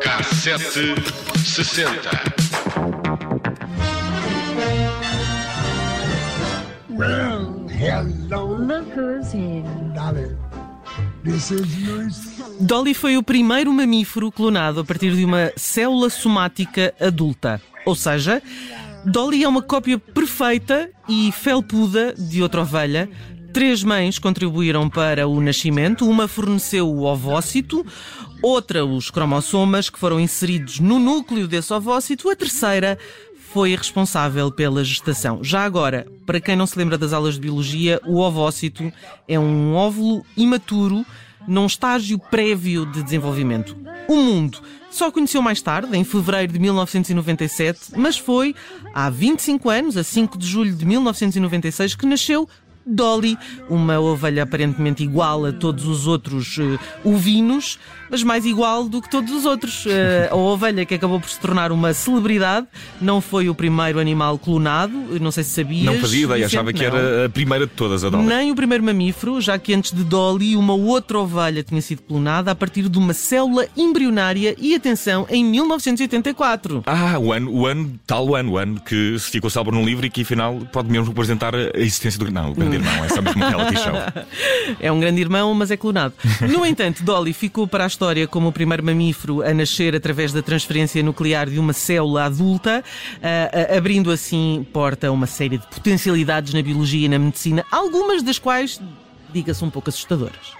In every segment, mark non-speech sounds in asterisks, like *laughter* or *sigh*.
Cassete 60. Well, hello, Look who's here. darling. This is Luis. Dolly foi o primeiro mamífero clonado a partir de uma célula somática adulta. Ou seja, Dolly é uma cópia perfeita e felpuda de outra ovelha. Três mães contribuíram para o nascimento. Uma forneceu o ovócito, outra os cromossomas que foram inseridos no núcleo desse ovócito. A terceira foi responsável pela gestação. Já agora, para quem não se lembra das aulas de biologia, o ovócito é um óvulo imaturo num estágio prévio de desenvolvimento. O mundo só conheceu mais tarde, em fevereiro de 1997, mas foi há 25 anos, a 5 de julho de 1996, que nasceu Dolly, uma ovelha aparentemente igual a todos os outros eh, ovinos, mas mais igual do que todos os outros. Eh, a ovelha que acabou por se tornar uma celebridade não foi o primeiro animal clonado, não sei se sabias. Não fazia ideia, achava que não. era a primeira de todas a Dolly. Nem o primeiro mamífero, já que antes de Dolly, uma outra ovelha tinha sido clonada a partir de uma célula embrionária e, atenção, em 1984. Ah, o ano, o ano, tal ano, o ano que se ficou salvo num livro e que afinal pode mesmo representar a existência do. Não, o grande irmão, é só mesmo um *laughs* reality show. É um grande irmão, mas é clonado. No entanto, Dolly ficou para a história como o primeiro mamífero a nascer através da transferência nuclear de uma célula adulta, abrindo assim porta a uma série de potencialidades na biologia e na medicina, algumas das quais, diga-se, um pouco assustadoras.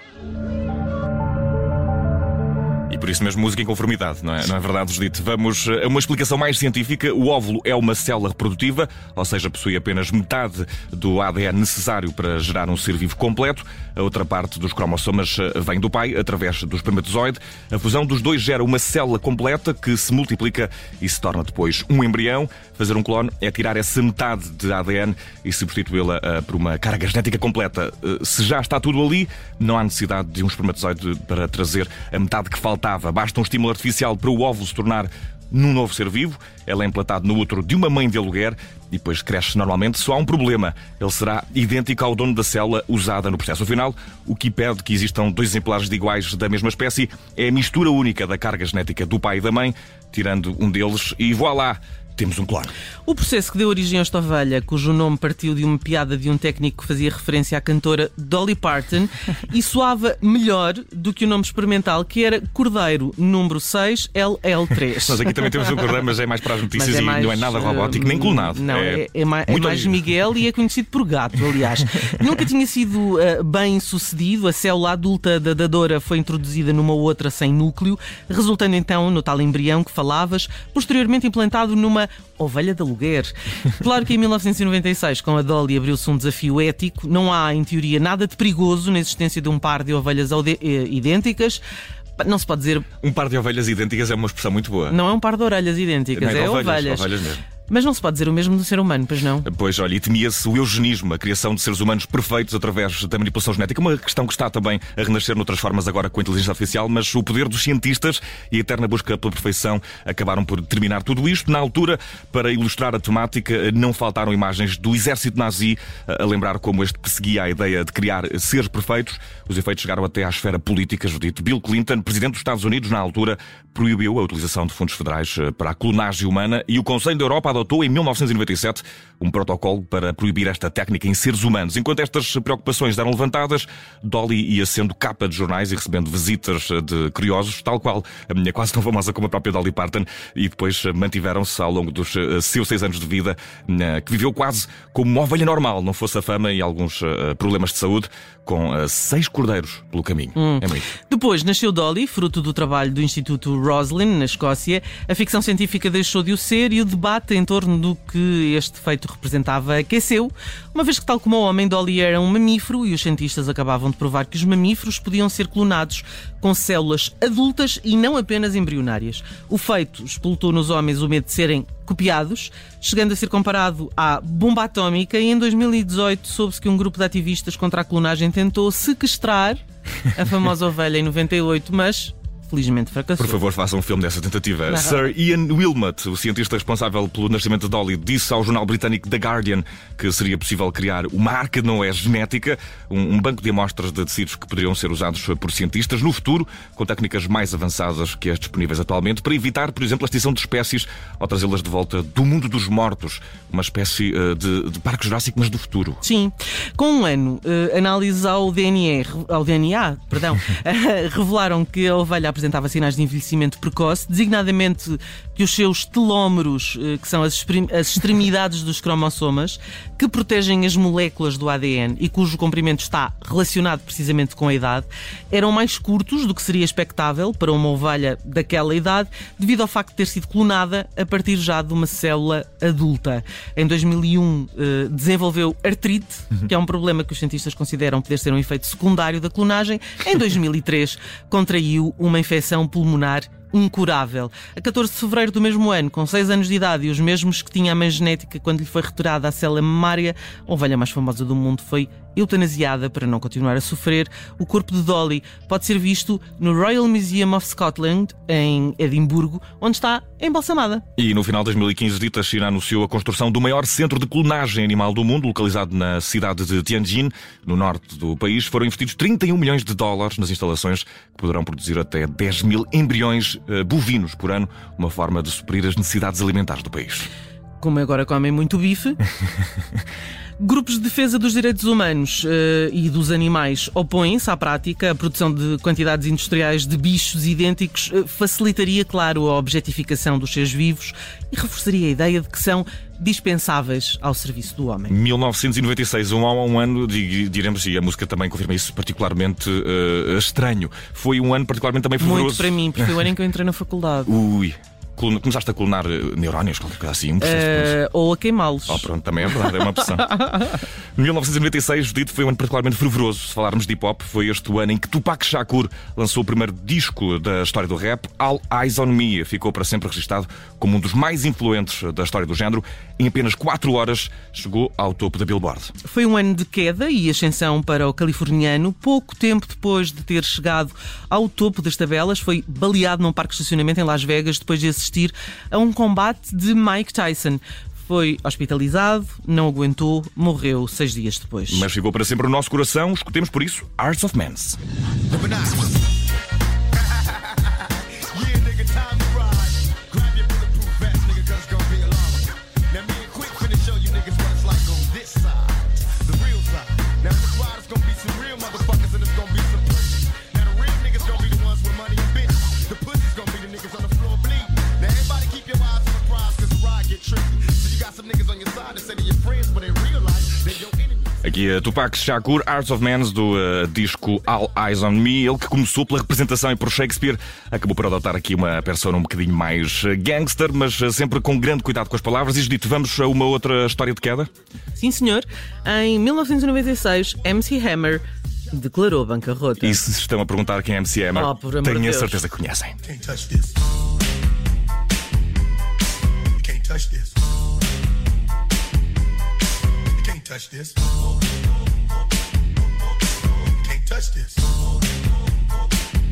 E por isso mesmo música em conformidade, não é? Não é verdade, Judite? Vamos a uma explicação mais científica. O óvulo é uma célula reprodutiva, ou seja, possui apenas metade do ADN necessário para gerar um ser vivo completo. A outra parte dos cromossomas eh, vem do pai, através do espermatozoide. A fusão dos dois gera uma célula completa que se multiplica e se torna depois um embrião. Fazer um clone é tirar essa metade de ADN e substituí-la eh, por uma carga genética completa. Eh, se já está tudo ali, não há necessidade de um espermatozoide para trazer a metade que Basta um estímulo artificial para o óvulo se tornar num novo ser vivo. Ele é implantado no útero de uma mãe de aluguer e depois cresce normalmente. Só há um problema. Ele será idêntico ao dono da célula usada no processo final. O que impede que existam dois exemplares de iguais da mesma espécie é a mistura única da carga genética do pai e da mãe, tirando um deles e voilá! Temos um clone. O processo que deu origem a esta ovelha, cujo nome partiu de uma piada de um técnico que fazia referência à cantora Dolly Parton *laughs* e soava melhor do que o nome experimental, que era Cordeiro número 6 LL3. Nós aqui também temos um cordeiro, mas é mais para as notícias e mais, não é nada eh, robótico nem clonado. Não, é, é mais, é muito mais. Miguel e é conhecido por gato, aliás. *laughs* Nunca tinha sido eh, bem sucedido. A célula adulta da dadora foi introduzida numa outra sem núcleo, resultando então no tal embrião que falavas, posteriormente implantado numa ovelha de aluguer. Claro que em 1996, com a Dolly, abriu-se um desafio ético. Não há, em teoria, nada de perigoso na existência de um par de ovelhas eh, idênticas. Não se pode dizer, Um par de ovelhas idênticas é uma expressão muito boa. não é um par de orelhas idênticas, Não é de ovelhas. ovelhas mesmo. Mas não se pode dizer o mesmo do ser humano, pois não? Pois, olha, e temia-se o eugenismo, a criação de seres humanos perfeitos através da manipulação genética. Uma questão que está também a renascer noutras formas agora com a inteligência artificial, mas o poder dos cientistas e a eterna busca pela perfeição acabaram por determinar tudo isto. Na altura, para ilustrar a temática, não faltaram imagens do exército nazi a lembrar como este perseguia a ideia de criar seres perfeitos. Os efeitos chegaram até à esfera política, Judito. Bill Clinton, presidente dos Estados Unidos, na altura, proibiu a utilização de fundos federais eh, para a clonagem humana e o Conselho da Europa adotou em 1997 um protocolo para proibir esta técnica em seres humanos. Enquanto estas preocupações eram levantadas, Dolly ia sendo capa de jornais e recebendo visitas de curiosos, tal qual a minha quase tão famosa como a própria Dolly Parton, e depois mantiveram-se ao longo dos eh, seus seis anos de vida, eh, que viveu quase como uma ovelha normal, não fosse a fama e alguns eh, problemas de saúde, com seis cordeiros pelo caminho. É muito. Depois nasceu Dolly, fruto do trabalho do Instituto Roslin, na Escócia. A ficção científica deixou de o ser e o debate em torno do que este feito representava aqueceu, uma vez que, tal como o homem, Dolly era um mamífero e os cientistas acabavam de provar que os mamíferos podiam ser clonados com células adultas e não apenas embrionárias. O feito explotou nos homens o medo de serem copiados, chegando a ser comparado à bomba atómica e em 2018 soube-se que um grupo de ativistas contra a clonagem tentou sequestrar a famosa ovelha em 98, mas felizmente fracassou. Por favor, façam um filme dessa tentativa. Não. Sir Ian Wilmot, o cientista responsável pelo nascimento de Dolly, disse ao jornal britânico The Guardian que seria possível criar uma arca de Noé genética, um, banco de amostras de tecidos que poderiam ser usados por cientistas no futuro, com técnicas mais avançadas que as disponíveis atualmente, para evitar, por exemplo, a extinção de espécies ou trazê-las de volta do mundo dos mortos, uma espécie eh, de, de parque jurássico, mas do futuro. Sim, com um ano, eh, análises ao DNA, ao DNA perdão, *laughs* *laughs* revelaram que a ovelha apresentava sinais de envelhecimento precoce, designadamente que os seus telómeros, eh, que são as, extremidades dos cromossomas, que protegem as moléculas do ADN e cujo comprimento está relacionado precisamente com a idade, eram mais curtos do que seria expectável para uma ovelha daquela idade, devido ao facto de ter sido clonada a partir já de uma célula adulta. Em 2001 eh, desenvolveu artrite, que é um problema que os cientistas consideram poder ser um efeito secundário da clonagem. Em 2003 contraiu uma infecção pulmonar incurável. A 14 de fevereiro do mesmo ano, com 6 anos de idade e os mesmos que tinha a mãe genética quando lhe foi retirada a célula mamária, a ovelha mais famosa do mundo foi eutanasiada para não continuar a sofrer. O corpo de Dolly pode ser visto no Royal Museum of Scotland, em Edimburgo, onde está embalsamada. E no final de 2015, Dita China anunciou a construção do maior centro de clonagem animal do mundo, localizado na cidade de Tianjin, no norte do país. Foram investidos 31 milhões de dólares nas instalações que poderão produzir até 10 mil embriões eh, bovinos por ano, uma forma de suprir as necessidades alimentares do país. como agora comem muito bife. *laughs* Grupos de defesa dos direitos humanos eh, e dos animais opõem-se à prática. A produção de quantidades industriais de bichos idênticos eh, facilitaria, claro, a objetificação dos seres vivos e reforçaria a ideia de que são dispensáveis ao serviço do homem. 1996, um, um ano, di- diremos, e a música também confirma isso, particularmente eh, estranho. Foi um ano particularmente também fervoroso. Muito para mim, porque foi o ano em que eu entrei na *laughs* faculdade. Ui, começaste a clonar eh, neurónios, qualquer coisa assim, um processo Eh, ou a queimá-los. Oh, pronto, também é verdade, é uma opção. *laughs* 1996, Judito, foi um ano particularmente fervoroso. Se falarmos de hip hop, foi este o ano em que Tupac Shakur lançou o primeiro disco da história do rap, All Eyes on Me. Ficou para sempre registado como um dos mais influentes da história do género. Em apenas 4 horas, chegou ao topo da Billboard. Foi um ano de queda e ascensão para o californiano. Pouco tempo depois de ter chegado ao topo das tabelas, foi baleado num parque de estacionamento em Las Vegas depois de assistir a um combate de Mike Tyson. Foi hospitalizado, não aguentou, morreu seis dias depois. Mas ficou para sempre no nosso coração. Escutemos por isso Arts of Mans. A Tupac Shakur, Arts of Mans, do eh, disco All Eyes on Me. Ele que começou pela representação e por Shakespeare, acabou por adotar aqui uma persona um bocadinho mais eh, gangster, mas eh, sempre com grande cuidado com as palavras. E dito, vamos a uma outra história de queda? Sim, senhor. Em 1996, MC Hammer declarou bancarrota. E se estão a perguntar quem é MC Hammer, Oh, tenho de a Deus. certeza que conhecem. Can't touch this. You can't touch this. Can't touch this. Touch this.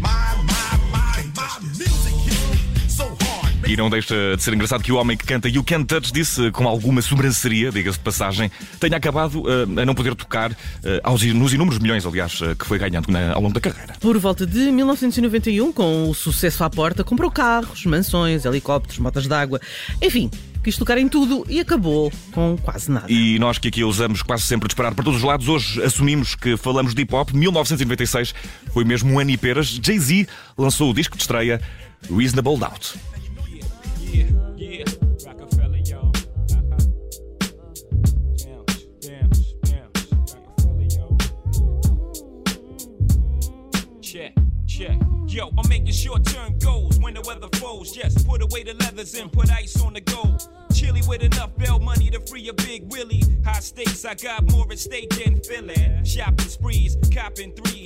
My, my, my, my music hits me so hard. E não deixa de ser engraçado que o homem que canta You Can't Touch disse com alguma sobranceria, diga-se de passagem, tenha acabado eh, a não poder tocar eh, aos, nos inúmeros milhões, aliás, eh, que foi ganhando na- ao longo da carreira. Por volta de 1991, com o sucesso à porta, comprou carros, mansões, helicópteros, motas d'água, enfim, quis tocar em tudo e acabou com quase nada. E nós que aqui usamos quase sempre disparar para todos os lados, hoje assumimos que falamos de hip hop. 1996 foi mesmo um ano e peras. Jay-Z lançou o disco de estreia Reasonable Doubt. Yo, I'm making short-term goals when the weather. Yes, put away the leathers and put ice on the gold. Big Willie. High stakes, I got more at stake than Philly. Shopping sprees, copping three.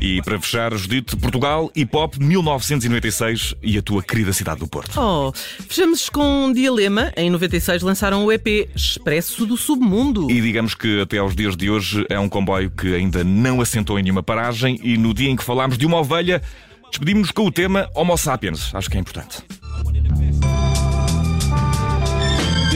E para fechar, Judite, Portugal, hip hop 1996 e a tua querida cidade do Porto. Oh, fechamos com Dialema. Em 96 lançaram o EP Expresso do Submundo. E digamos que até aos dias de hoje é um comboio que ainda não assentou em nenhuma paragem e no dia em que falámos de uma ovelha, Despedimos-nos com o tema Homo sapiens. Acho que é importante.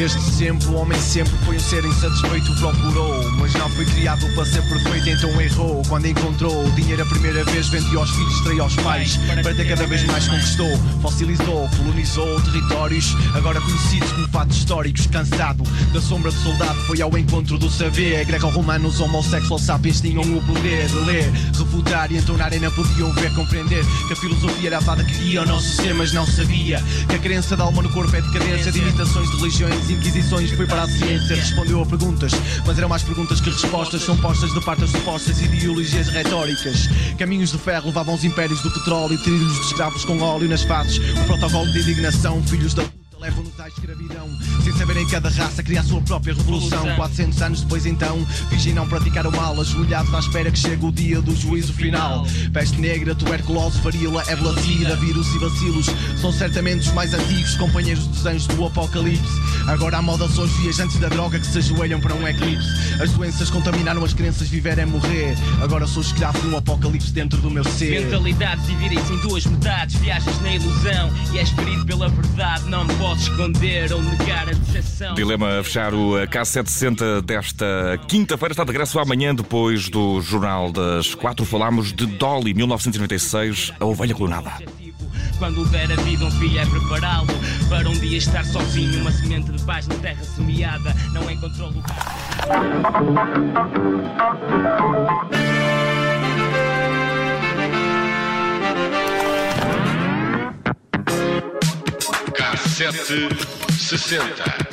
Desde sempre, o homem sempre foi um ser insatisfeito, procurou. Mas não foi criado para ser perfeito, então errou. Quando encontrou o dinheiro a primeira vez, vendeu aos filhos, traiu aos pais. Para ter cada vez mais conquistou, fossilizou, colonizou territórios, agora conhecidos como fatos históricos. Cansado da sombra de soldado, foi ao encontro do saber. Greco-romanos, homossexual sapiens tinham o poder de ler, refutar e então na arena podiam ver, compreender que a filosofia era a fada que guia o nosso ser, mas não sabia que a crença da alma no corpo é decadência de imitações de religiões inquisições foi para a ciência, respondeu a perguntas, mas eram mais perguntas que respostas. São postas de parte das supostas ideologias retóricas. Caminhos de ferro levavam os impérios do petróleo, trilhos de escravos com óleo nas faces. O protocolo de indignação, filhos da à escravidão. Sem saberem cada raça cria a sua própria revolução. 400 anos depois, então, fingem não praticar o mal, ajoelhados à espera que chegue o dia do juízo final. Peste negra, tuberculose, varíola, ébola, sida, vírus e bacilos são certamente os mais antigos companheiros dos anjos do apocalipse. Agora a moda são os viajantes da droga que se ajoelham para um eclipse. As doenças contaminaram as crenças, viver é morrer. Agora sou escravo de um apocalipse dentro do meu ser. Mentalidades dividem-se em duas metades, viajas na ilusão e és ferido pela verdade. Não me podes esconder ou negar a decepção. Dilema a fechar o K760 desta quinta-feira. Está de regresso amanhã, depois do Jornal das Quatro. Falámos de Dolly, 1996, a ovelha clonada. Quando der a vida, um filho é prepará-lo para um dia estar sozinho. Uma semente de paz na terra semeada não encontrou lugar. K760.